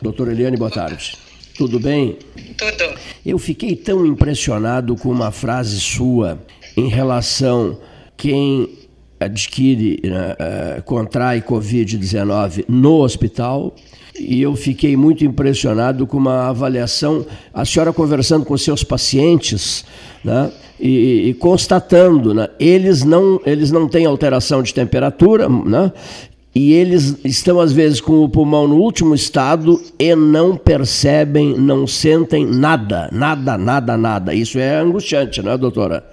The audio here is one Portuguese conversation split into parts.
Doutora Eliane, boa tarde. Tudo bem? Tudo. Eu fiquei tão impressionado com uma frase sua em relação quem adquire, uh, contrai Covid-19 no hospital e eu fiquei muito impressionado com uma avaliação, a senhora conversando com seus pacientes, né, e, e constatando, né, eles, não, eles não têm alteração de temperatura, né, e eles estão às vezes com o pulmão no último estado e não percebem, não sentem nada, nada, nada, nada. Isso é angustiante, não é, doutora?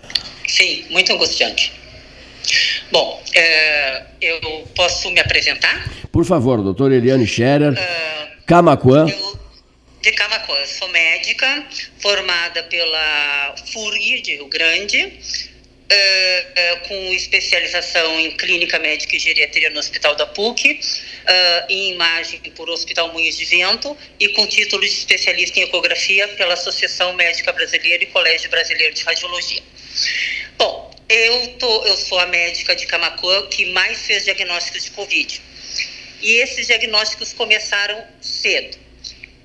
Sim, muito angustiante. Bom, é, eu posso me apresentar? Por favor, doutora Eliane Scherer, uh, Camacuã. Eu, de Camacuã, sou médica, formada pela FURG de Rio Grande, uh, uh, com especialização em clínica médica e geriatria no Hospital da PUC, em imagem por Hospital Moinhos de Vento e com título de especialista em ecografia pela Associação Médica Brasileira e Colégio Brasileiro de Radiologia. Bom, eu, tô, eu sou a médica de Camacuã que mais fez diagnósticos de Covid. E esses diagnósticos começaram cedo.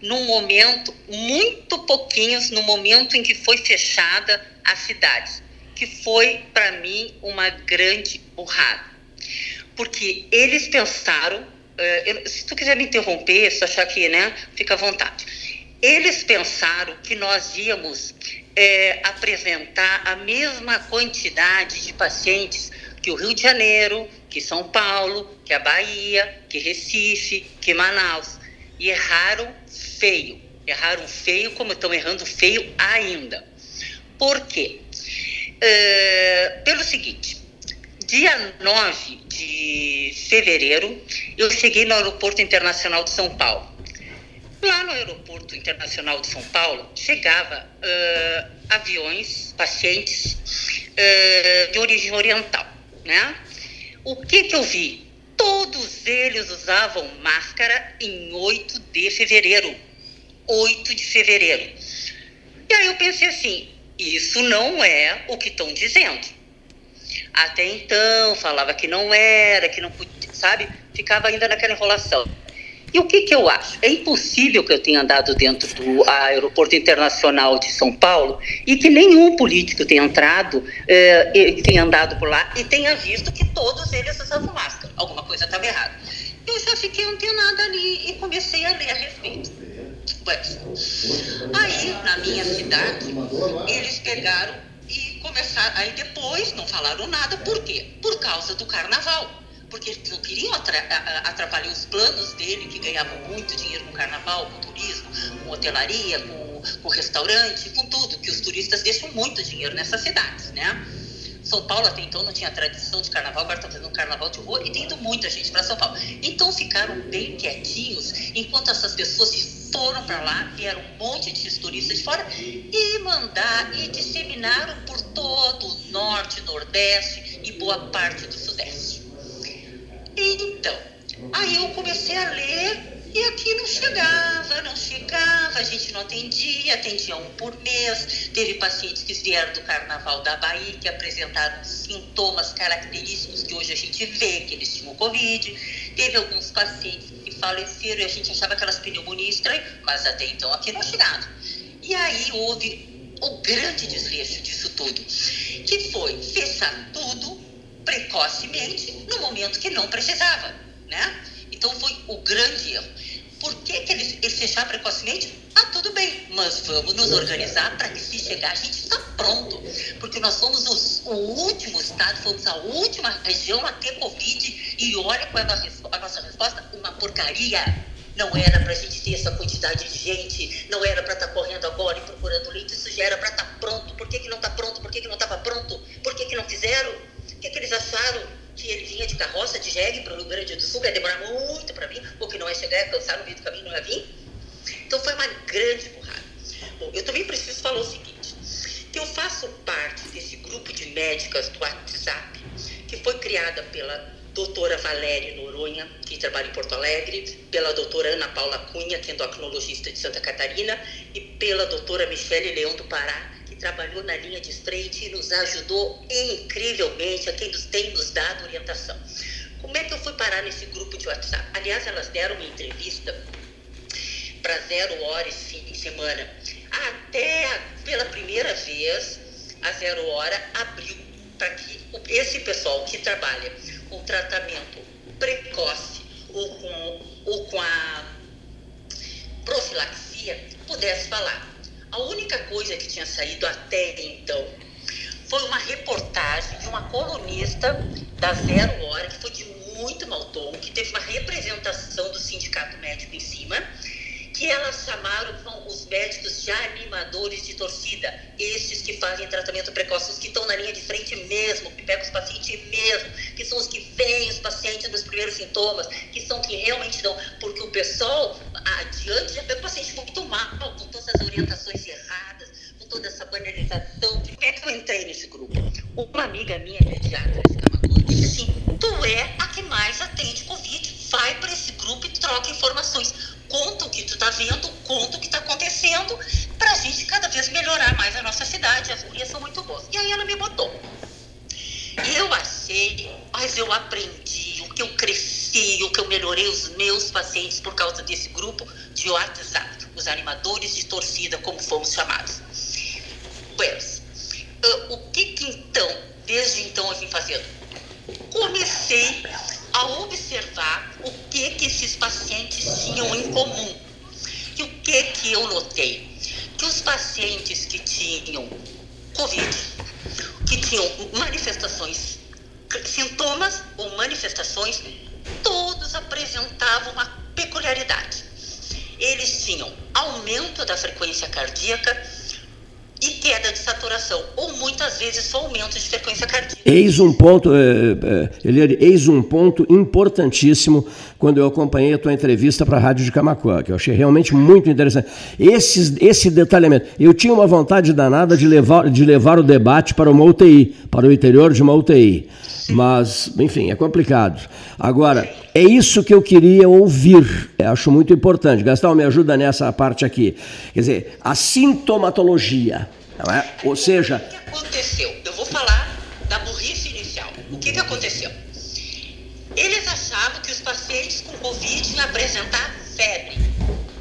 Num momento, muito pouquinhos, no momento em que foi fechada a cidade, que foi, para mim, uma grande burrada. Porque eles pensaram, uh, se tu quiser me interromper, se achar que, né, fica à vontade. Eles pensaram que nós íamos é, apresentar a mesma quantidade de pacientes que o Rio de Janeiro, que São Paulo, que a Bahia, que Recife, que Manaus. E erraram feio. Erraram feio, como estão errando feio ainda. Por quê? É, pelo seguinte, dia 9 de fevereiro, eu cheguei no Aeroporto Internacional de São Paulo. Lá no Aeroporto Internacional de São Paulo, chegava uh, aviões, pacientes uh, de origem oriental, né? O que que eu vi? Todos eles usavam máscara em 8 de fevereiro. 8 de fevereiro. E aí eu pensei assim, isso não é o que estão dizendo. Até então, falava que não era, que não podia, sabe? Ficava ainda naquela enrolação. E o que, que eu acho? É impossível que eu tenha andado dentro do aeroporto internacional de São Paulo e que nenhum político tenha entrado, eh, tenha andado por lá e tenha visto que todos eles usavam máscara. Alguma coisa estava errada. Eu já fiquei antenada ali e comecei a ler a respeito. Pois. Aí, na minha cidade, eles pegaram e começaram. Aí depois não falaram nada. Por quê? Por causa do carnaval porque eles não queriam atrapalhar os planos dele, que ganhavam muito dinheiro com carnaval, com turismo, com hotelaria, com, com restaurante, com tudo, que os turistas deixam muito dinheiro nessas cidades, né? São Paulo até então não tinha tradição de carnaval, agora está fazendo um carnaval de rua e tem indo muita gente para São Paulo. Então ficaram bem quietinhos enquanto essas pessoas foram para lá, vieram um monte de turistas de fora e mandar e disseminaram por todo o norte, nordeste e boa parte do sudeste. Então, aí eu comecei a ler e aqui não chegava, não chegava, a gente não atendia, atendia um por mês. Teve pacientes que vieram do carnaval da Bahia que apresentaram sintomas característicos que hoje a gente vê que eles tinham Covid. Teve alguns pacientes que faleceram e a gente achava aquelas pneumonias estranhas, mas até então aqui não chegava. E aí houve o grande desleixo disso tudo, que foi fechar tudo precocemente no momento que não precisava, né? Então foi o grande erro. Por que, que eles, eles fecharam precocemente? Ah, tudo bem, mas vamos nos organizar para que se chegar a gente está pronto. Porque nós somos os, o último estado, fomos a última região a ter Covid e olha qual é a nossa resposta, uma porcaria. Não era para a gente ter essa quantidade de gente, não era para estar tá correndo agora e procurando leito, isso já era para estar tá pronto. Por que, que não está pronto? Por que, que não estava pronto? Por que, que não fizeram? O que, que eles acharam? Que ele vinha de carroça de jegue para o Rio Grande do Sul, ia demorar muito para vir, ou que não ia chegar, ia cansar no meio do caminho, não ia vir? Então foi uma grande burrada. Bom, eu também preciso falar o seguinte, que eu faço parte desse grupo de médicas do WhatsApp, que foi criada pela doutora Valéria Noronha, que trabalha em Porto Alegre, pela doutora Ana Paula Cunha, que é endocrinologista de Santa Catarina, e pela doutora Michele Leão do Pará, trabalhou na linha de frente e nos ajudou incrivelmente, a quem nos tem nos dado orientação. Como é que eu fui parar nesse grupo de WhatsApp? Aliás, elas deram uma entrevista para zero hora esse fim de semana. Até pela primeira vez, a zero hora abriu para que esse pessoal que trabalha com tratamento precoce ou com, ou com a profilaxia pudesse falar. A única coisa que tinha saído até então foi uma reportagem de uma colunista da Zero Hora, que foi de muito mau tom, que teve uma representação do sindicato médico em cima, que elas chamaram os médicos de animadores de torcida, estes que fazem tratamento precoce, os que estão na linha de frente mesmo, que pegam os pacientes mesmo, que são os que veem os pacientes nos primeiros sintomas, que são que realmente dão, porque o pessoal adiante já pega o paciente muito mal, com todas as orientações erradas, com toda essa banalização. Por que é que eu entrei nesse grupo? Uma amiga minha, pediatra de Camacuã, disse assim, tu é a que mais atende Covid, vai para esse grupo e troca informações conta o que tu tá vendo, conta o que tá acontecendo, pra gente cada vez melhorar mais a nossa cidade. As gurias são muito boas. E aí ela me botou. Eu achei, mas eu aprendi, o que eu cresci, o que eu melhorei os meus pacientes por causa desse grupo de WhatsApp, os animadores de torcida, como fomos chamados. Pois, uh, o que que então, desde então eu vim fazendo? Comecei a observar o que, que esses pacientes tinham em comum. E o que, que eu notei? Que os pacientes que tinham Covid, que tinham manifestações, sintomas ou manifestações, todos apresentavam uma peculiaridade. Eles tinham aumento da frequência cardíaca, e queda de saturação, ou muitas vezes só aumento de frequência cardíaca. Eis um ponto, é, é, Eliane, eis um ponto importantíssimo quando eu acompanhei a tua entrevista para a Rádio de Camacuã, que eu achei realmente muito interessante. Esse, esse detalhamento. Eu tinha uma vontade danada de levar, de levar o debate para uma UTI, para o interior de uma UTI. Mas, enfim, é complicado. Agora, é isso que eu queria ouvir. Eu acho muito importante. Gastão, me ajuda nessa parte aqui. Quer dizer, a sintomatologia. É? Ou seja. O que aconteceu? Eu vou falar da burrice inicial. O que, que aconteceu? Eles achavam que os pacientes com Covid iam apresentar febre.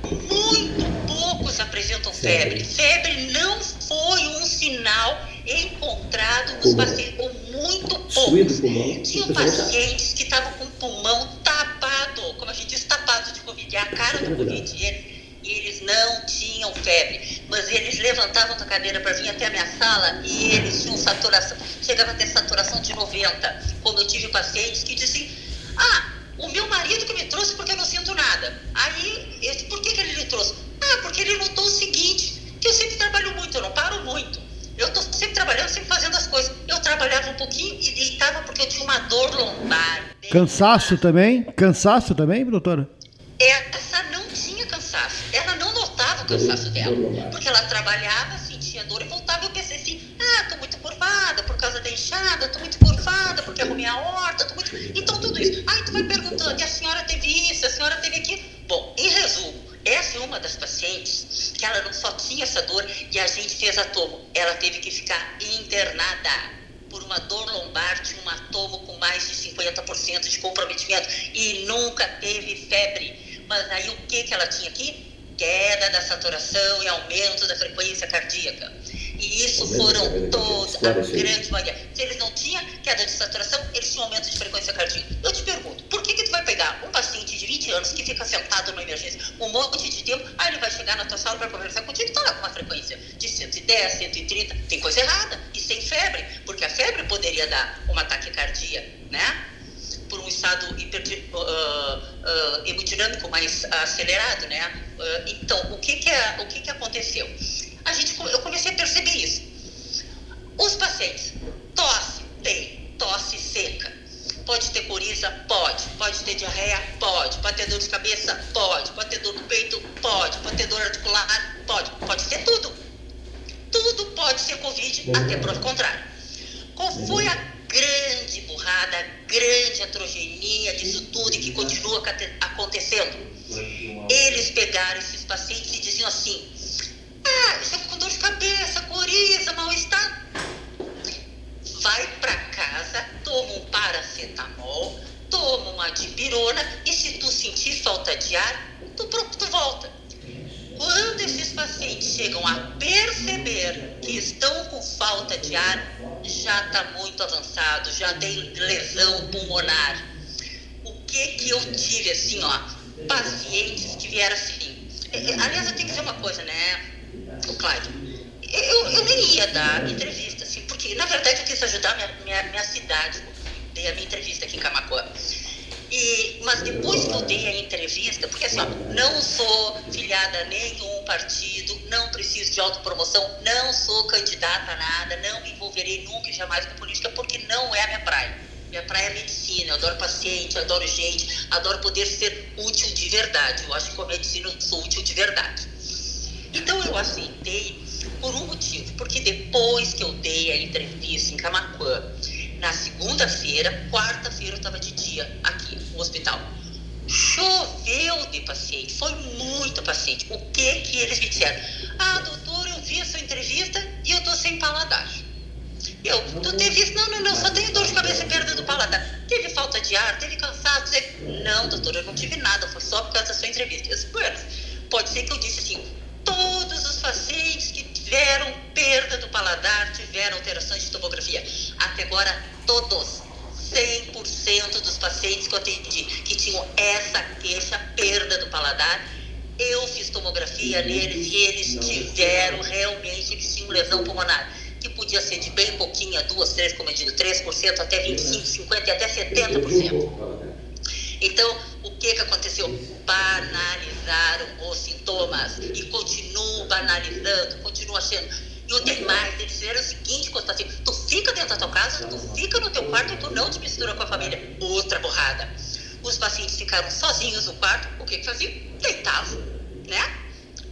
Muito poucos apresentam febre. Febre não foi um sinal encontrado nos pacientes, ou muito poucos. Tinham pacientes que estavam com o pulmão tapado, como a gente diz, tapado de Covid, é a cara do Covid. E eles, não tinham febre, eles levantavam da cadeira para vir até a minha sala e eles tinham saturação, chegava a ter saturação de 90. Como eu tive pacientes que dizem, ah, o meu marido que me trouxe porque eu não sinto nada. Aí, esse, por que, que ele lhe trouxe? Ah, porque ele notou o seguinte, que eu sempre trabalho muito, eu não paro muito. Eu estou sempre trabalhando, sempre fazendo as coisas. Eu trabalhava um pouquinho e deitava porque eu tinha uma dor lombar. Cansaço também? Cansaço também, doutora? Essa cansaço dela. Porque ela trabalhava, sentia dor e voltava. Eu pensei assim: ah, estou muito curvada por causa da enxada, estou muito curvada porque arrumei a horta, tô muito. Então tudo isso. Aí tu vai perguntando: e a senhora teve isso, a senhora teve aquilo. Bom, em resumo, essa é uma das pacientes que ela não só tinha essa dor e a gente fez a tomo. Ela teve que ficar internada por uma dor lombar, tinha um atomo com mais de 50% de comprometimento e nunca teve febre. Mas aí o que, que ela tinha aqui? Queda da saturação e aumento da frequência cardíaca. E isso foram todos, a grande maioria. Se eles não tinham queda de saturação, eles tinham aumento de frequência cardíaca. Eu te pergunto, por que, que tu vai pegar um paciente de 20 anos que fica sentado numa emergência um monte de tempo, aí ele vai chegar na tua sala para conversar contigo e tá lá com uma frequência de 110, 130, tem coisa errada, e sem febre, porque a febre poderia dar uma taquicardia, né? Estado hiper, uh, uh, hemodinâmico mais acelerado, né? Uh, então, o que que, é, o que que aconteceu? a gente, eu comecei a perceber isso. Os pacientes, tosse, tem, tosse seca. Pode ter coriza? Pode. Pode ter diarreia? Pode. Pode ter dor de cabeça? Pode. Pode ter dor no peito? Pode. Pode ter dor articular? Pode. Pode ter tudo. Tudo pode ser Covid, até prova contrário. Qual foi a grande burrada, grande atrogenia disso tudo e que continua acontecendo? Eles pegaram esses pacientes e diziam assim: ah, você com dor de cabeça, coriza, mal-estar. Vai para casa, toma um paracetamol, toma uma dipirona e se tu sentir falta de ar, tu, tu volta. Chegam a perceber que estão com falta de ar, já está muito avançado, já tem lesão pulmonar. O que que eu tive assim, ó, pacientes que vieram assim. Aliás, eu tenho que dizer uma coisa, né, o Cláudio? Eu, eu nem ia dar entrevista, assim, porque na verdade eu quis ajudar minha, minha, minha cidade, dei a minha entrevista aqui em Camacuã. E, mas depois que eu dei a entrevista, porque assim, não sou filiada a nenhum partido, não preciso de autopromoção, não sou candidata a nada, não me envolverei nunca e jamais com política, porque não é a minha praia. Minha praia é medicina, eu adoro paciente, eu adoro gente, adoro poder ser útil de verdade. Eu acho que com a medicina eu sou útil de verdade. Então eu aceitei por um motivo, porque depois que eu dei a entrevista em Camacuã, na segunda-feira, quarta-feira eu estava de dia aqui no hospital. Choveu de paciente, foi muito paciente. O que que eles me disseram? Ah, doutor, eu vi a sua entrevista e eu tô sem paladar. Eu, tu teve isso? Não, não, não, só tenho dor de cabeça e perda do paladar. Teve falta de ar, teve cansaço? Não, doutor, eu não tive nada, foi só por causa da sua entrevista. Eu disse, pode ser que eu disse assim, todos os pacientes que tiveram perda do paladar, tiveram alterações de tomografia. Até agora, todos, 100% dos pacientes que eu atendi que tinham essa queixa, perda do paladar, eu fiz tomografia neles e eles tiveram realmente, eles tinham lesão pulmonar, que podia ser de bem pouquinha, duas, três, como eu digo, 3%, até 25%, 50% e até 70%. Então, o que, que aconteceu? Banalizaram os sintomas e continuam banalizando, continuam achando. E o mais, eles fizeram o seguinte, assim, tu fica dentro da tua casa, tu fica no teu quarto e tu não te mistura com a família. Outra borrada. Os pacientes ficaram sozinhos no quarto, o que que faziam? Deitavam, né?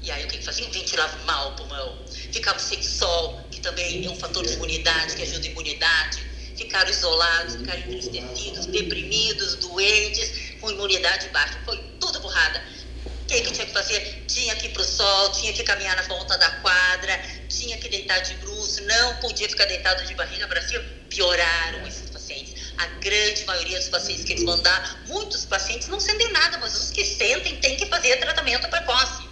E aí o que que faziam? Ventilavam mal o pulmão. Ficavam sem sol, que também é um fator de imunidade, que ajuda a imunidade ficaram isolados, ficaram entristecidos, deprimidos, doentes, com imunidade baixa. Foi tudo borrada. O que, que tinha que fazer? Tinha que ir para o sol, tinha que caminhar na volta da quadra, tinha que deitar de bruxo, não podia ficar deitado de barriga para cima. Pioraram esses pacientes. A grande maioria dos pacientes que eles mandaram, muitos pacientes não sentem nada, mas os que sentem têm que fazer tratamento precoce.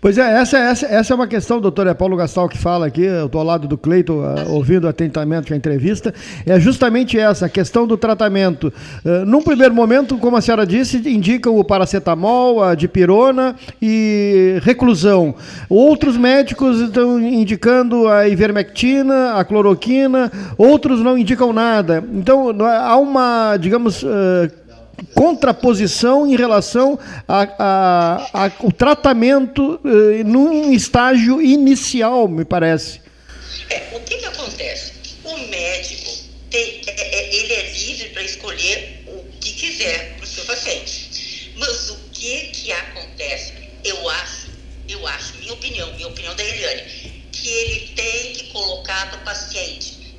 Pois é, essa, essa, essa é uma questão, doutor é Paulo Gastal que fala aqui, eu estou ao lado do Cleito, uh, ouvindo atentamente a entrevista, é justamente essa, a questão do tratamento. Uh, num primeiro momento, como a senhora disse, indicam o paracetamol, a dipirona e reclusão. Outros médicos estão indicando a ivermectina, a cloroquina, outros não indicam nada. Então, há uma, digamos, uh, contraposição em relação ao tratamento eh, num estágio inicial, me parece. É, o que, que acontece? O médico tem, é, é, ele é livre para escolher o que quiser para o seu paciente. Mas o que, que acontece? Eu acho, eu acho, minha opinião, minha opinião da Eliane, que ele tem que colocar para o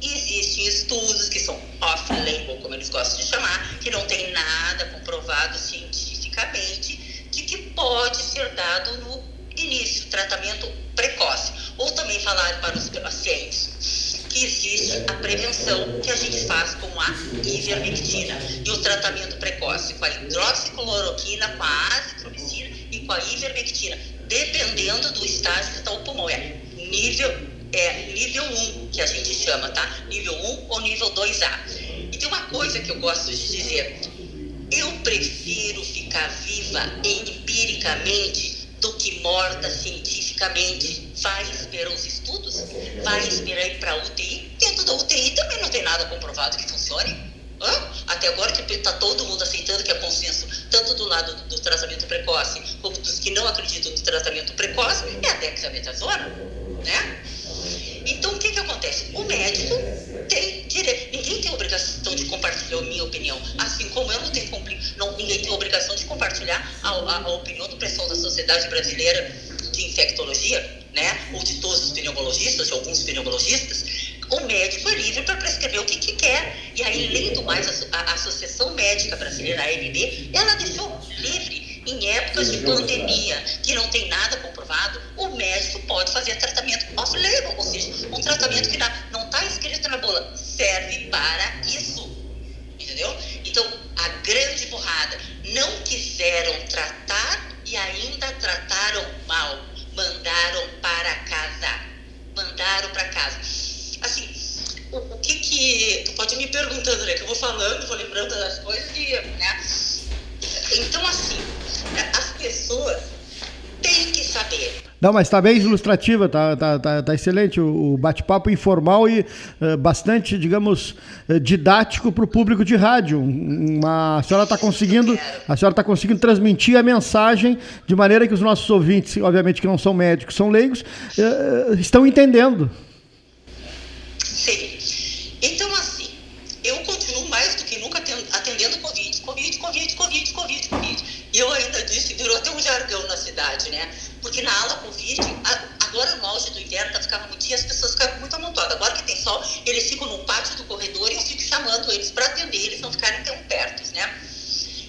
existem estudos que são off-label, como eles gostam de chamar, que não tem nada comprovado cientificamente de que pode ser dado no início, tratamento precoce. Ou também falar para os pacientes que existe a prevenção que a gente faz com a ivermectina e o tratamento precoce com a hidroxicloroquina, com a azitromicina e com a ivermectina, dependendo do estágio que está o pulmão. É nível é nível 1, que a gente chama, tá? Nível 1 ou nível 2A. E tem uma coisa que eu gosto de dizer. Eu prefiro ficar viva empiricamente do que morta cientificamente. Vai esperar os estudos? Vai esperar ir para UTI? Dentro da UTI também não tem nada comprovado que funcione. Hã? Até agora que está todo mundo aceitando que é consenso, tanto do lado do, do tratamento precoce, como dos que não acreditam no tratamento precoce, é a dexametasona, né? Então, o que, que acontece? O médico tem direito. Ninguém tem obrigação de compartilhar a minha opinião. Assim como eu não tenho. Não, ninguém tem obrigação de compartilhar a, a, a opinião do pessoal da Sociedade Brasileira de Infectologia, né? Ou de todos os pneumologistas, de alguns pneumologistas. O médico é livre para prescrever o que, que quer. E aí, além do mais, a, a Associação Médica Brasileira, a AMB, ela deixou livre em épocas de pandemia, que não tem nada o médico pode fazer tratamento off-label, ou seja, um tratamento que não está escrito na bula, serve para isso. Entendeu? Então, a grande porrada não quiseram tratar e ainda trataram mal. Mandaram para casa. Mandaram para casa. Assim, o, que que. Tu pode me perguntando, né? Que eu vou falando, vou lembrando das coisas e. Né? Então, assim, as pessoas saber. Não, mas está bem ilustrativa, está tá, tá, tá excelente o, bate-papo informal e uh, bastante, digamos, uh, didático para o público de rádio. Uma, a senhora está conseguindo, a senhora está conseguindo transmitir a mensagem de maneira que os nossos ouvintes, obviamente que não são médicos, são leigos, uh, estão entendendo. Sim. Então, assim, eu continuo mais do que nunca atendendo Covid, Covid, Covid, Covid, Covid. E eu ainda disse, virou até um jargão na cidade, né? Porque na ala Covid, agora no auge do inverno, tá ficava muito dia, as pessoas ficavam muito amontoadas. Agora que tem sol, eles ficam no pátio do corredor e eu fico chamando eles para atender, eles não ficarem tão perto, né?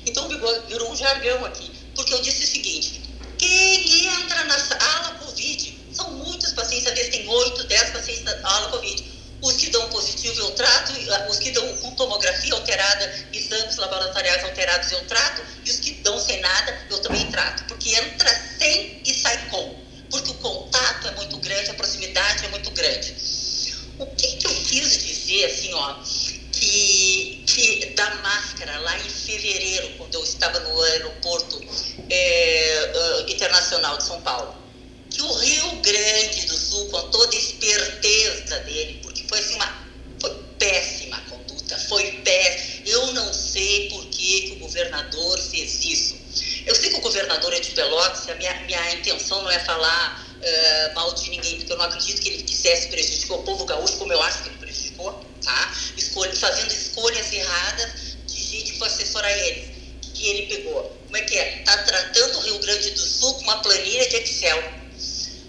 Então virou um jargão aqui. Porque eu disse o seguinte: quem entra na ala Covid, são muitos pacientes, às vezes tem 8, 10 pacientes na ala Covid. Os que dão positivo eu trato, os que dão com tomografia alterada, exames laboratoriais alterados eu trato, e os que dão sem nada eu também trato. Porque entra sem e sai com. Porque o contato é muito grande, a proximidade é muito grande. O que, que eu quis dizer, assim, ó, que, que da máscara lá em fevereiro, quando eu estava no aeroporto é, uh, internacional de São Paulo, que o Rio Grande do Sul, com toda a esperteza dele, foi assim uma foi péssima conduta, foi péssima. Eu não sei por que, que o governador fez isso. Eu sei que o governador é de Pelotas, a minha, minha intenção não é falar uh, mal de ninguém, porque eu não acredito que ele quisesse prejudicar o povo gaúcho, como eu acho que ele prejudicou, tá? Escolha, fazendo escolhas erradas de gente que foi assessorar ele. Que ele pegou. Como é que é? Tá tratando o Rio Grande do Sul com uma planilha de Excel.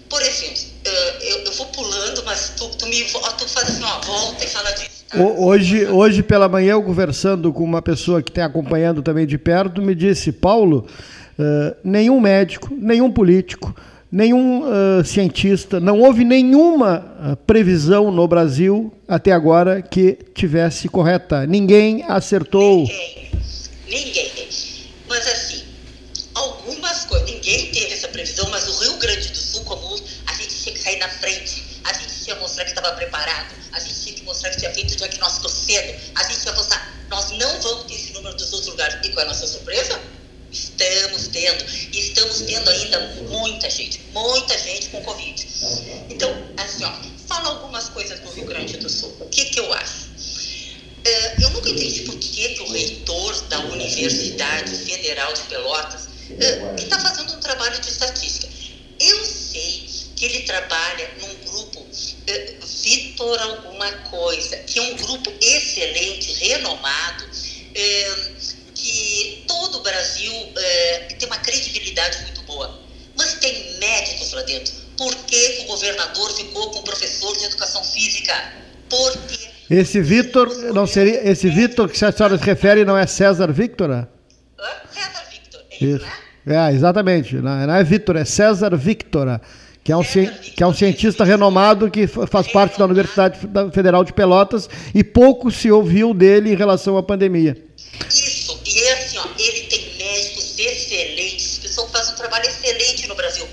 Por exemplo, eu, eu vou pulando, mas tu, tu, me, tu faz assim, ó, volta e fala disso. Tá? Hoje, hoje pela manhã, eu conversando com uma pessoa que está acompanhando também de perto, me disse, Paulo, uh, nenhum médico, nenhum político, nenhum uh, cientista, não houve nenhuma uh, previsão no Brasil até agora que tivesse correta. Ninguém acertou. Ninguém. Ninguém. Mas assim, algumas coisas, ninguém teve essa previsão, mas o Rio Grande do Sul, como a gente tinha que sair na frente, a gente que mostrar que estava preparado, a gente tinha que mostrar que tinha feito o diagnóstico cedo, a gente que mostrar, nós não vamos ter esse número dos outros lugares. E qual é a nossa surpresa? Estamos tendo, e estamos tendo ainda muita gente, muita gente com Covid. Então, assim, ó, fala algumas coisas do Rio Grande do Sul. O que, que eu acho? Uh, eu nunca entendi por que, que o reitor da Universidade Federal de Pelotas está fazendo um trabalho de estatística. Que ele trabalha num grupo uh, Vitor alguma coisa, que é um grupo excelente, renomado, que todo o Brasil tem uma credibilidade muito boa. Mas tem médicos lá dentro. Por que, o governador ficou com o professor de educação física? Por quê? Esse Vitor, não seria, esse Vitor que a senhora se refere não é César Victor? César Victor, é isso, isso. né? É, exatamente. Não, não é Vitor, é César Victor, que é um, que é um cientista renomado que faz parte da Universidade Federal de Pelotas e pouco se ouviu dele em relação à pandemia. Isso, e é assim, ó, ele tem médicos excelentes, pessoas que fazem um trabalho excelente no Brasil.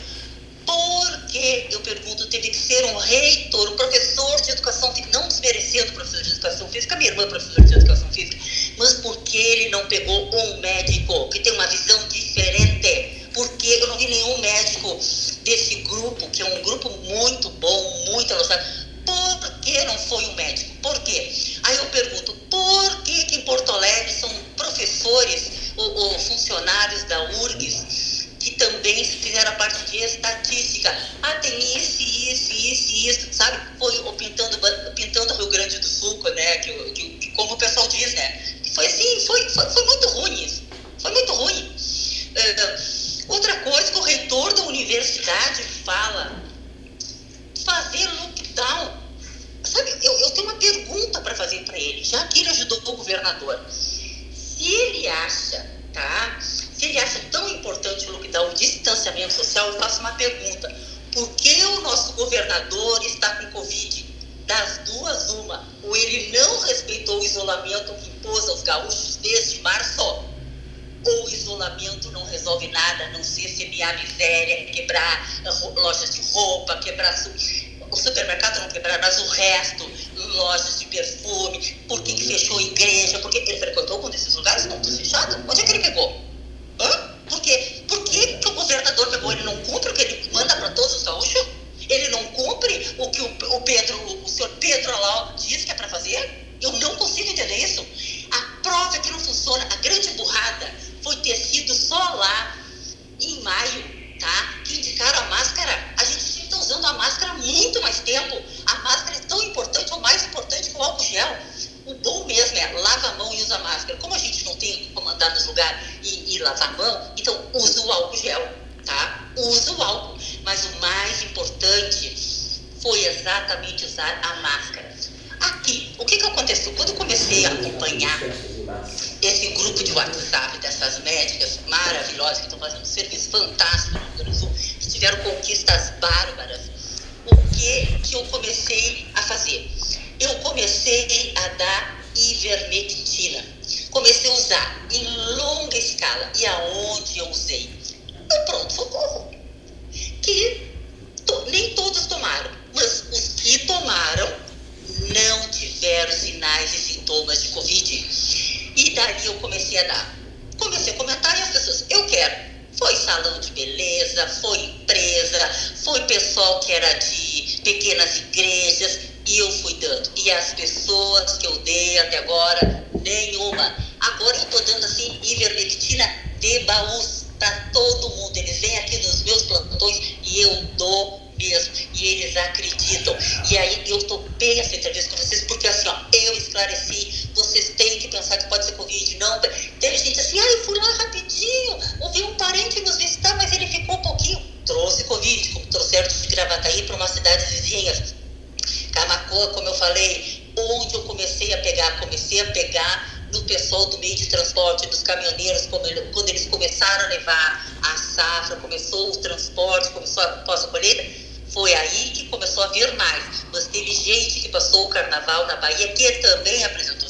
Por que, eu pergunto, teve que ser um reitor, um professor de educação física, não desmerecendo o professor de educação física, minha irmã é professora de educação física, mas por que ele não pegou um médico que tem uma visão lojas de roupa, quebrasse o supermercado não quebrar, mas o resto, lojas de perfume, por que, que fechou a igreja, por que ele frequentou um desses lugares, não, tudo fechado. Onde é que ele pegou? Hã? Por quê? Por que, que o governador pegou? Ele não cumpre o que ele manda para todos os gaúchos? Ele não cumpre o que o, o Pedro, o senhor Pedro Alau diz que é para fazer? Eu não consigo entender isso. A prova que não funciona, a grande burrada, foi ter sido só lá em maio tá? Que indicaram a máscara. A gente tinha que estar usando a máscara há muito mais tempo. A máscara é tão importante, ou mais importante que o álcool gel. O bom mesmo é lava a mão e usa a máscara. Como a gente não tem como andar nos lugares e, e lavar a mão, então usa o álcool gel, tá? Usa o álcool. Mas o mais importante foi exatamente usar a máscara. Aqui, o que, que aconteceu? Quando eu comecei a acompanhar esse grupo de WhatsApp dessas médicas maravilhosas que estão fazendo um serviço fantástico no Rio Grande do Sul, que tiveram conquistas bárbaras, o que, que eu comecei a fazer? Eu comecei a dar ivermectina. Comecei a usar em longa escala. E aonde eu usei? No pronto-socorro. Que to, nem todos tomaram, mas os que tomaram não tiveram sinais e sintomas de Covid. E daí eu comecei a dar. Comecei a comentar e as pessoas, eu quero. Foi salão de beleza, foi empresa, foi pessoal que era de pequenas igrejas, e eu fui dando. E as pessoas que eu dei até agora, nenhuma. Agora eu estou dando assim, ivermectina de baús para todo mundo. Eles vêm aqui nos meus plantões e eu dou mesmo. E eles acreditam. E aí eu topei essa entrevista com vocês porque assim, ó, eu esclareci, vocês têm que pensar que pode ser Covid. Não, teve gente assim, ah, eu fui lá rapidinho, ouvi um parente nos visitar, mas ele ficou um pouquinho. Trouxe Covid, como trouxeram de Gravataí para uma cidade vizinha. Camacoa, como eu falei, onde eu comecei a pegar, comecei a pegar do pessoal do meio de transporte, dos caminhoneiros, quando eles começaram a levar a safra, começou o transporte, começou a pós-colheita, foi aí que começou a vir mais. Mas teve gente que passou o carnaval na Bahia que também apresentou.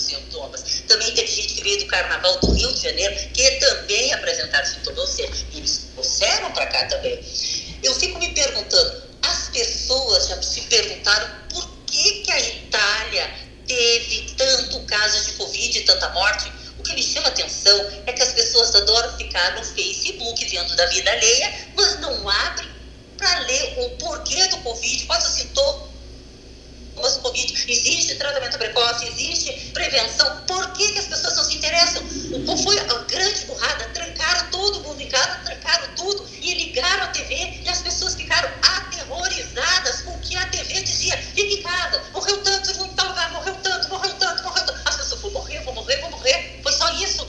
Também teve gente que veio do carnaval do Rio de Janeiro que também apresentaram sintomas. Seja, eles trouxeram para cá também. Eu fico me perguntando, as pessoas já se perguntaram por que, que a Itália teve tanto caso de Covid e tanta morte? O que me chama atenção é que as pessoas adoram ficar no Facebook vendo da vida alheia, mas não abrem para ler o porquê do Covid, quais os sintomas Covid. Existe tratamento precoce, existe prevenção. Por que, que as pessoas não se interessam? Qual foi a grande burrada? Trancaram todo mundo em casa, trancaram tudo e ligaram a TV e as pessoas ficaram aterrorizadas com o que a TV dizia. Fica em casa, morreu tanto, não tal lugar, morreu tanto, morreu tanto, morreu tanto. As pessoas, vão morrer, vão morrer, vão morrer. Foi só isso.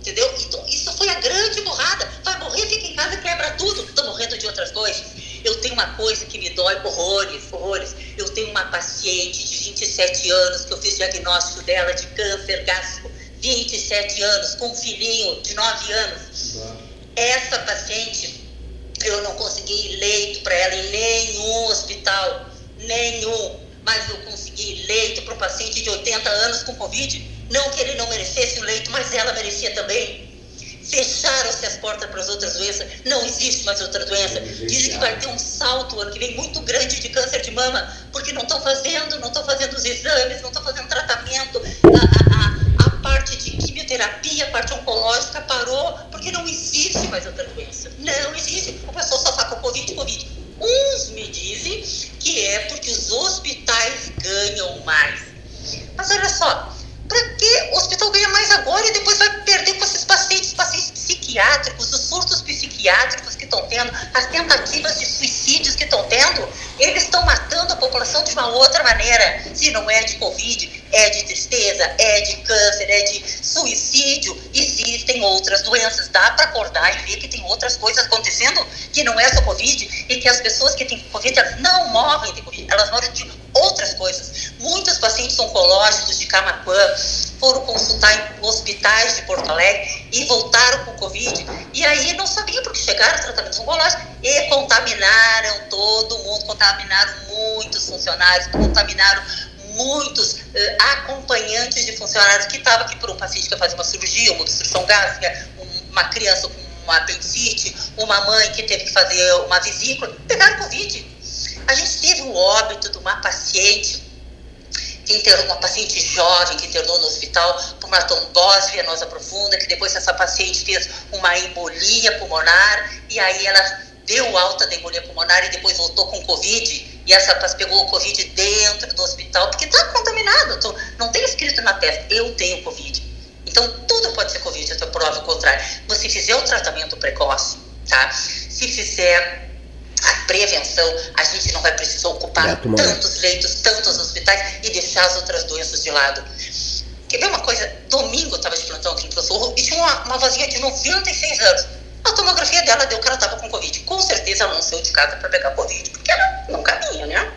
Entendeu? Então, isso foi a grande burrada. Vai morrer, fica em casa quebra tudo. Estão morrendo de outras coisas. Eu tenho uma coisa que me dói horrores, horrores. Eu tenho uma paciente de 27 anos que eu fiz diagnóstico dela de câncer gástrico. 27 anos, com um filhinho de 9 anos. Essa paciente, eu não consegui leito para ela em nenhum hospital, nenhum. Mas eu consegui leito para um paciente de 80 anos com Covid. Não que ele não merecesse o leito, mas ela merecia também. Fecharam-se as portas para as outras doenças. Não existe mais outra doença. Dizem que vai ter um salto ano que vem muito grande de câncer de mama, porque não estão fazendo, não estão fazendo os exames, não estão fazendo tratamento. A, a, a, parte de quimioterapia, a parte oncológica parou, porque não existe mais outra doença. Não existe. O pessoal só fala com Covid, Covid. Uns me dizem que é porque os hospitais ganham mais. Mas olha só, para que o hospital ganha mais agora e depois vai perder com esses pacientes, pacientes psiquiátricos, os surtos psiquiátricos que estão tendo, as tentativas de suicídios que estão tendo, eles estão matando a população de uma outra maneira. Se não é de Covid, é de tristeza, é de câncer, é de suicídio. Existem outras doenças. Dá para acordar e ver que tem outras coisas acontecendo que não é só Covid e que as pessoas que têm Covid elas não morrem de Covid, elas morrem de outras coisas. Muitos pacientes oncológicos de Camacuã foram consultar em hospitais de Porto Alegre e voltaram com Covid. E aí não sabiam porque chegaram tratamentos oncológicos e contaminaram todo mundo, contaminaram muitos funcionários, contaminaram muitos uh, acompanhantes de funcionários que estavam aqui por um paciente que ia fazer uma cirurgia, uma obstrução gástrica, uma criança com uma apendicite, uma mãe que teve que fazer uma vesícula, pegaram Covid. A gente teve o óbito de uma paciente que internou, uma paciente jovem que internou no hospital por uma trombose venosa profunda, que depois essa paciente fez uma embolia pulmonar e aí ela deu alta da embolia pulmonar e depois voltou com Covid e essa pegou o Covid dentro do hospital, porque está contaminado, tô, não tem escrito na testa, eu tenho Covid. Então, tudo pode ser Covid, eu prova o contrário. Se fizer o tratamento precoce, tá? Se fizer a prevenção, a gente não vai precisar ocupar é, tantos leitos, tantos hospitais e deixar as outras doenças de lado. Quer ver uma coisa? Domingo eu estava de plantão aqui no Professor e tinha uma, uma vozinha de 96 anos. A tomografia dela deu que ela estava com Covid. Com certeza ela não saiu de casa para pegar Covid, porque ela não caminha, né?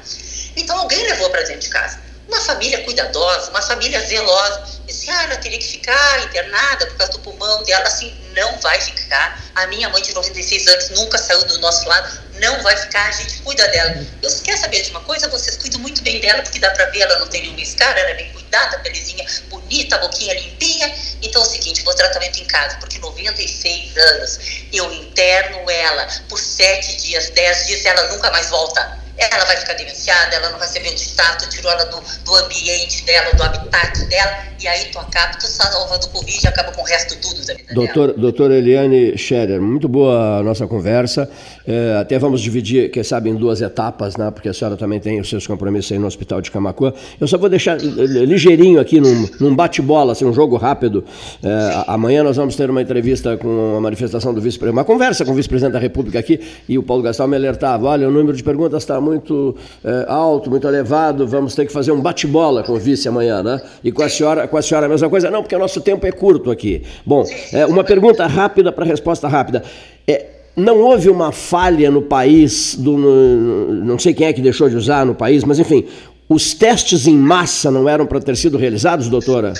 Então alguém levou para dentro de casa. Uma família cuidadosa, uma família zelosa. Disse, ah, ela teria que ficar internada por causa do pulmão dela. Assim, não vai ficar. A minha mãe de 96 anos nunca saiu do nosso lado, não vai ficar, a gente cuida dela. Eu quer saber de uma coisa? Vocês cuidam muito bem dela, porque dá para ver, ela não tem nenhuma escara, ela é bem cuidada, belezinha, bonita, boquinha limpinha. Então é o seguinte, vou tratamento em casa, porque 96 anos, eu interno ela por 7 dias, 10 dias, ela nunca mais volta ela vai ficar denunciada, ela não vai receber um status, tirou ela do, do ambiente dela, do habitat dela, e aí tu acaba, tu salva do Covid e acaba com o resto tudo da vida Doutor, dela. Doutora Eliane Scherer, muito boa a nossa conversa. É, até vamos dividir, quem sabe, em duas etapas, né? Porque a senhora também tem os seus compromissos aí no Hospital de Camacuã. Eu só vou deixar ligeirinho aqui num, num bate-bola, assim, um jogo rápido. É, amanhã nós vamos ter uma entrevista com a manifestação do vice-presidente, uma conversa com o vice-presidente da República aqui, e o Paulo Gastal me alertava: olha, o número de perguntas está muito é, alto, muito elevado, vamos ter que fazer um bate-bola com o vice amanhã, né? E com a senhora, com a senhora a mesma coisa? Não, porque o nosso tempo é curto aqui. Bom, é, uma pergunta rápida para resposta rápida. É, não houve uma falha no país, do, no, não sei quem é que deixou de usar no país, mas enfim, os testes em massa não eram para ter sido realizados, doutora?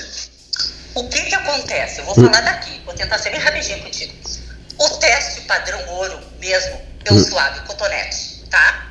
O que que acontece? Eu vou falar hum. daqui, vou tentar ser bem rapidinho contigo. O teste padrão ouro mesmo é o hum. suave cotonete, tá?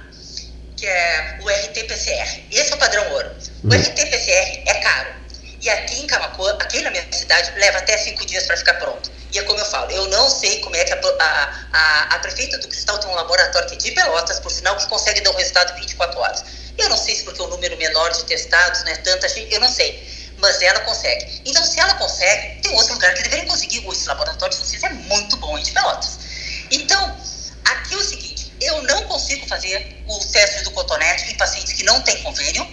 Que é o RT-PCR. Esse é o padrão ouro. O hum. RT-PCR é caro. E aqui em Camacuã, aqui na minha cidade, leva até cinco dias para ficar pronto. E é como eu falo, eu não sei como é que a, a, a, a prefeita do Cristal tem um laboratório que é de Pelotas, por sinal, que consegue dar um resultado em 24 horas. Eu não sei se porque o número menor de testados, né, tanta gente, eu não sei. Mas ela consegue. Então, se ela consegue, tem outro lugar que deveria conseguir. Esse laboratório de vocês é muito bom de Pelotas. Então, aqui é o seguinte, eu não consigo fazer o teste do cotonete em pacientes que não têm convênio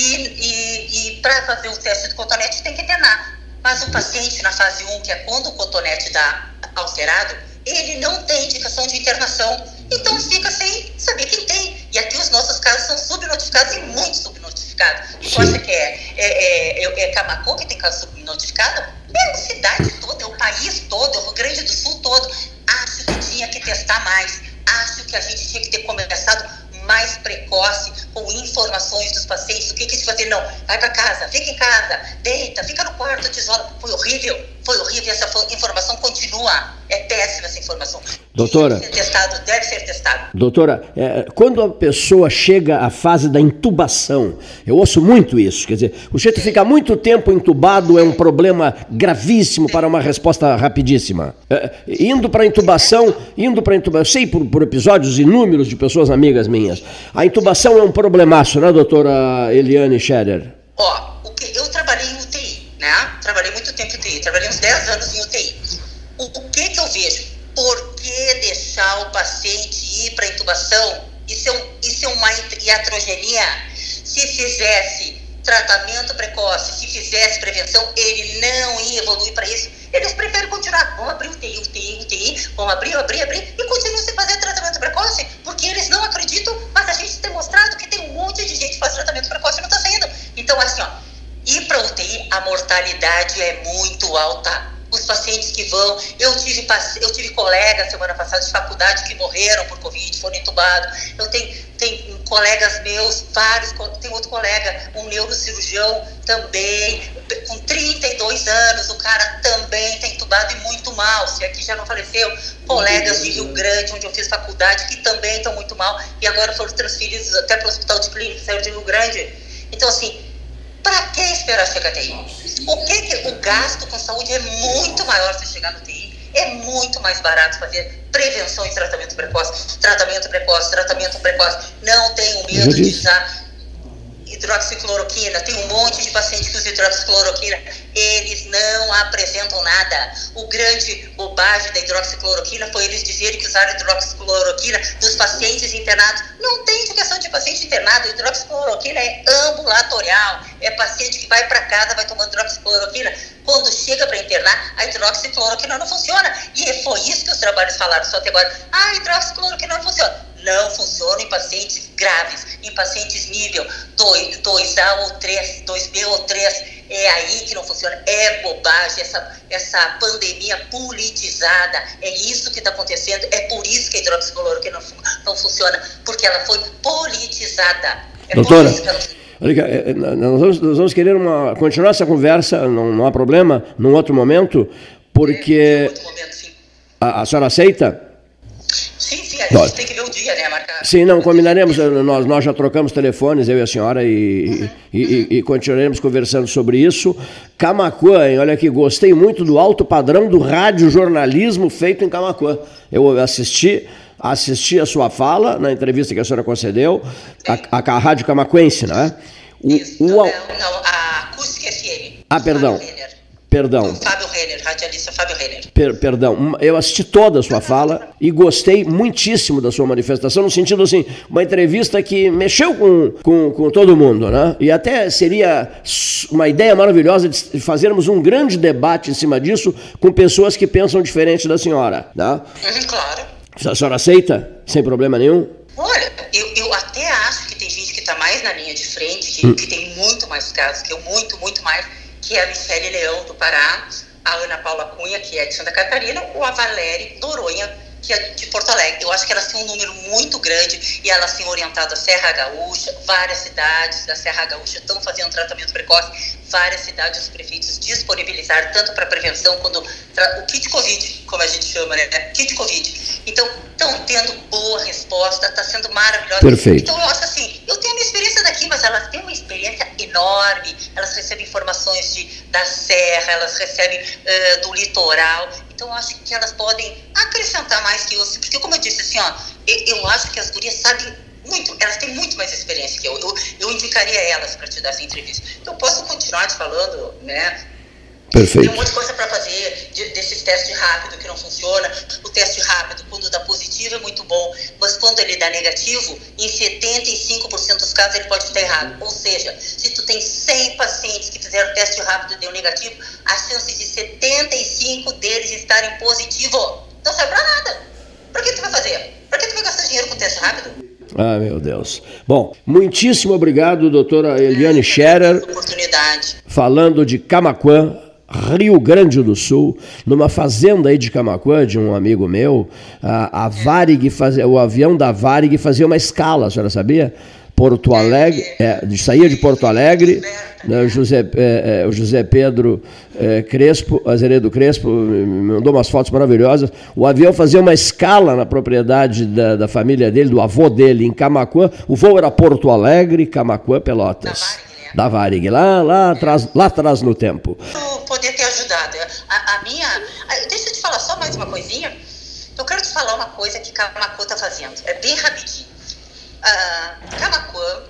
e, e, e para fazer o teste do cotonete tem que internar. Mas o paciente na fase 1, que é quando o cotonete dá alterado, ele não tem indicação de internação. Então fica sem saber quem tem. E aqui os nossos casos são subnotificados e muito subnotificados. Tu acha que é, é, é, é Camacô que tem caso subnotificado? É a cidade toda, é o país todo, é o Rio Grande do Sul todo. Acho que tinha que testar mais. Acho que a gente tinha que ter começado mais precoce, com informações dos pacientes, o que que se fazer. Não, vai para casa, fica em casa, deita, fica no quarto, tesoura. Foi horrível, foi horrível, essa informação continua. É péssima essa informação. Doutora. Deve ser testado, deve ser testado. Doutora, é, quando a pessoa chega à fase da intubação, eu ouço muito isso, quer dizer, o jeito de ficar muito tempo entubado é um problema gravíssimo para uma resposta rapidíssima. É, indo para a intubação, indo para intubação, eu sei por, por episódios inúmeros de pessoas amigas minhas, a intubação é um problemaço, né, doutora Eliane Scherer? Ó, eu trabalhei em né? Trabalhei muito tempo em UTI, trabalhei uns 10 anos em UTI. O, o que que eu vejo? Por que deixar o paciente ir para intubação? Isso é, um, isso é uma iatrogenia. Se fizesse tratamento precoce, se fizesse prevenção, ele não ia evoluir para isso. Eles preferem continuar. Vamos abrir UTI, UTI, UTI, vamos abrir, abrir, abrir, e continuam sem fazer tratamento precoce, porque eles não acreditam, mas a gente tem mostrado que tem um monte de gente que faz tratamento precoce e não está saindo. Então, assim, ó, ir para UTI, a mortalidade é muito alta os pacientes que vão. Eu tive, eu tive colegas semana passada de faculdade que morreram por Covid, foram entubados. Eu tenho, tenho colegas meus, vários, tem outro colega, um neurocirurgião também, com 32 anos, o cara também está entubado e muito mal. Se aqui já não faleceu, colegas de Rio Grande, onde eu fiz faculdade, que também estão muito mal e agora foram transferidos até para o hospital de clínica, saiu de Rio Grande. Então, assim, para que esperar chegar até aí? O que, que o gasto com saúde é muito maior se chegar no TI? É muito mais barato fazer prevenção e tratamento precoce. Tratamento precoce, tratamento precoce. Não tenho medo de usar hidroxicloroquina, tem um monte de pacientes que usam hidroxicloroquina, eles não apresentam nada. O grande bobagem da hidroxicloroquina foi eles dizerem que usaram hidroxicloroquina dos pacientes internados. Não tem indicação de paciente internado, hidroxicloroquina é ambulatorial, é paciente que vai para casa, vai tomando hidroxicloroquina. Quando chega para internar, a hidroxicloroquina não funciona. E foi isso que os trabalhos falaram só até agora. Ah, hidroxicloroquina não funciona não funciona em pacientes graves, em pacientes nível 2, 2A ou 3, 2B ou 3. É aí que não funciona. É bobagem essa, essa pandemia politizada. É isso que está acontecendo. É por isso que a hidroxicloroquina não, não funciona, porque ela foi politizada. É Doutora. por isso que ela é, é, nós vamos, nós vamos querer uma, continuar essa conversa, não, não há problema, num outro momento, porque. É, outro momento, sim. A, a senhora aceita? Sim, sim, a gente tem que ver o dia, né, marcar. Sim, não, combinaremos, eh, nós, nós já trocamos telefones, eu e a senhora, e, uhum. e, uhum. e, e, continuaremos conversando sobre isso. Camacuã, hein, olha aqui, gostei muito do alto padrão do rádio-jornalismo feito em Camacuã. Eu assisti, assisti a sua fala na entrevista que a senhora concedeu, a, a, a Rádio Camacuense, né? O, Isso, o, não, não, a Acústica FM. Ah, perdão. Perdão. Fábio Renner, radialista Fábio Renner. Per, perdão, eu assisti toda a sua fala e gostei muitíssimo da sua manifestação, no sentido assim, uma entrevista que mexeu com, com, com todo mundo, né? E até seria uma ideia maravilhosa de fazermos um grande debate em cima disso com pessoas que pensam diferente da senhora, né? Uhum, claro. A senhora aceita? Sem problema nenhum? Olha, eu, eu até acho que tem gente que está mais na linha de frente, que, hum. que tem muito mais casos que eu, muito, muito mais que é a Michele Leão, do Pará, a Ana Paula Cunha, que é de Santa Catarina, ou a Valéria Noronha, que é de Porto Alegre. Eu acho que elas têm um número muito grande e elas têm orientado a Serra Gaúcha, várias cidades da Serra Gaúcha estão fazendo tratamento precoce, várias cidades os prefeitos disponibilizaram tanto para prevenção quanto o kit Covid, como a gente chama, né? Kit Covid. Então, estão tendo boa resposta, está sendo maravilhosa. Perfeito. Então, eu acho assim, eu tenho a minha experiência daqui, mas elas têm uma experiência enorme, elas recebem informações de, da serra, elas recebem uh, do litoral, então, acho que elas podem acrescentar mais que eu, porque como eu disse assim, ó, eu, eu acho que as gurias sabem muito, elas têm muito mais experiência que eu. Eu, eu indicaria elas para te dar essa entrevista. Então, eu posso continuar te falando, né? Perfeito. Tem um monte de coisa para fazer de, desses testes rápidos que não funciona. O teste rápido, quando dá positivo, é muito bom, mas quando ele dá negativo, em 75% dos casos ele pode estar errado. Ou seja, se tu tem 100 pacientes que fizeram teste rápido e deu negativo, a chance de 75 deles estarem positivo não serve para nada. Para que tu vai fazer? Para que tu vai gastar dinheiro com teste rápido? Ah, meu Deus. Bom, muitíssimo obrigado, doutora Eliane Scherer. Falando de Camaquã, Rio Grande do Sul, numa fazenda aí de Camacuã, de um amigo meu, a, a Varig fazia, o avião da Varig fazia uma escala, a senhora sabia? Porto Alegre, é, saía de Porto Alegre, né, o, José, é, é, o José Pedro é, Crespo, Azeredo Crespo, me mandou umas fotos maravilhosas. O avião fazia uma escala na propriedade da, da família dele, do avô dele, em Camacuã. O voo era Porto Alegre, Camacuã, Pelotas. Da Varig, lá, lá, atrás, lá atrás no tempo. Poder ter ajudado. A, a minha. A, deixa eu te falar só mais uma coisinha. Eu quero te falar uma coisa que Camacuã está fazendo. É bem rapidinho. Uh, Camacuã,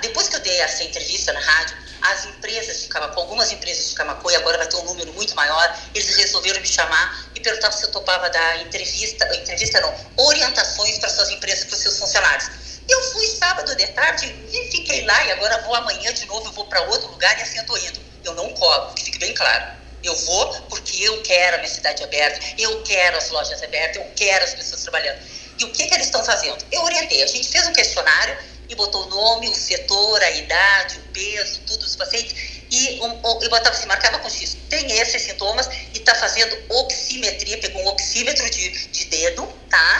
depois que eu dei essa entrevista na rádio, as empresas de Camacuã, algumas empresas de Camacuã, e agora vai ter um número muito maior, eles resolveram me chamar e perguntar se eu topava dar entrevista, entrevista não, orientações para suas empresas, para os seus funcionários. Eu fui sábado de tarde e fiquei lá, e agora vou amanhã de novo, eu vou para outro lugar e assim eu estou indo. Eu não cobro, que fique bem claro. Eu vou porque eu quero a minha cidade aberta, eu quero as lojas abertas, eu quero as pessoas trabalhando. E o que, que eles estão fazendo? Eu orientei, a gente fez um questionário e botou o nome, o setor, a idade, o peso, tudo dos pacientes, e um, botava assim, marcava com X, tem esses sintomas e está fazendo oximetria, pegou um oxímetro de, de dedo, tá?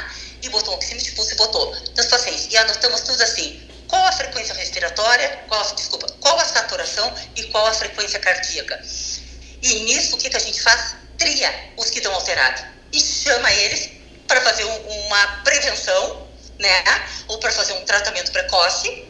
E botou um oxímetro de pulso e botou nos pacientes. E anotamos tudo assim, qual a frequência respiratória, qual, desculpa, qual a saturação e qual a frequência cardíaca. E nisso, o que, que a gente faz? Tria os que estão alterados e chama eles para fazer um, uma prevenção, né? Ou para fazer um tratamento precoce.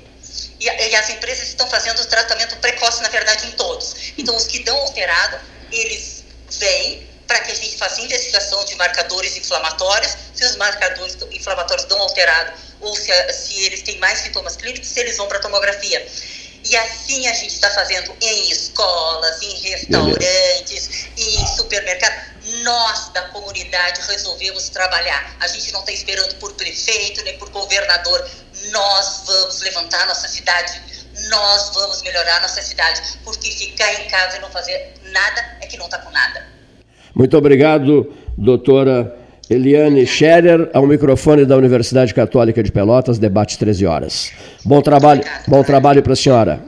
E, e, as empresas estão fazendo tratamento precoce, na verdade, em todos. Então, os que dão alterado, eles vêm para que a gente faça investigação de marcadores inflamatórios, se os marcadores inflamatórios dão alterado ou se, se eles têm mais sintomas clínicos, se eles vão para tomografia. E assim a gente está fazendo em escolas, em restaurantes, em supermercados. Nós, da comunidade, resolvemos trabalhar. A gente não está esperando por prefeito nem por governador. Nós vamos levantar nossa cidade. Nós vamos melhorar nossa cidade. Porque ficar em casa e não fazer nada é que não está com nada. Muito obrigado, doutora Eliane Scherer, ao microfone da Universidade Católica de Pelotas, debate 13 horas. Bom trabalho, bom trabalho para a senhora.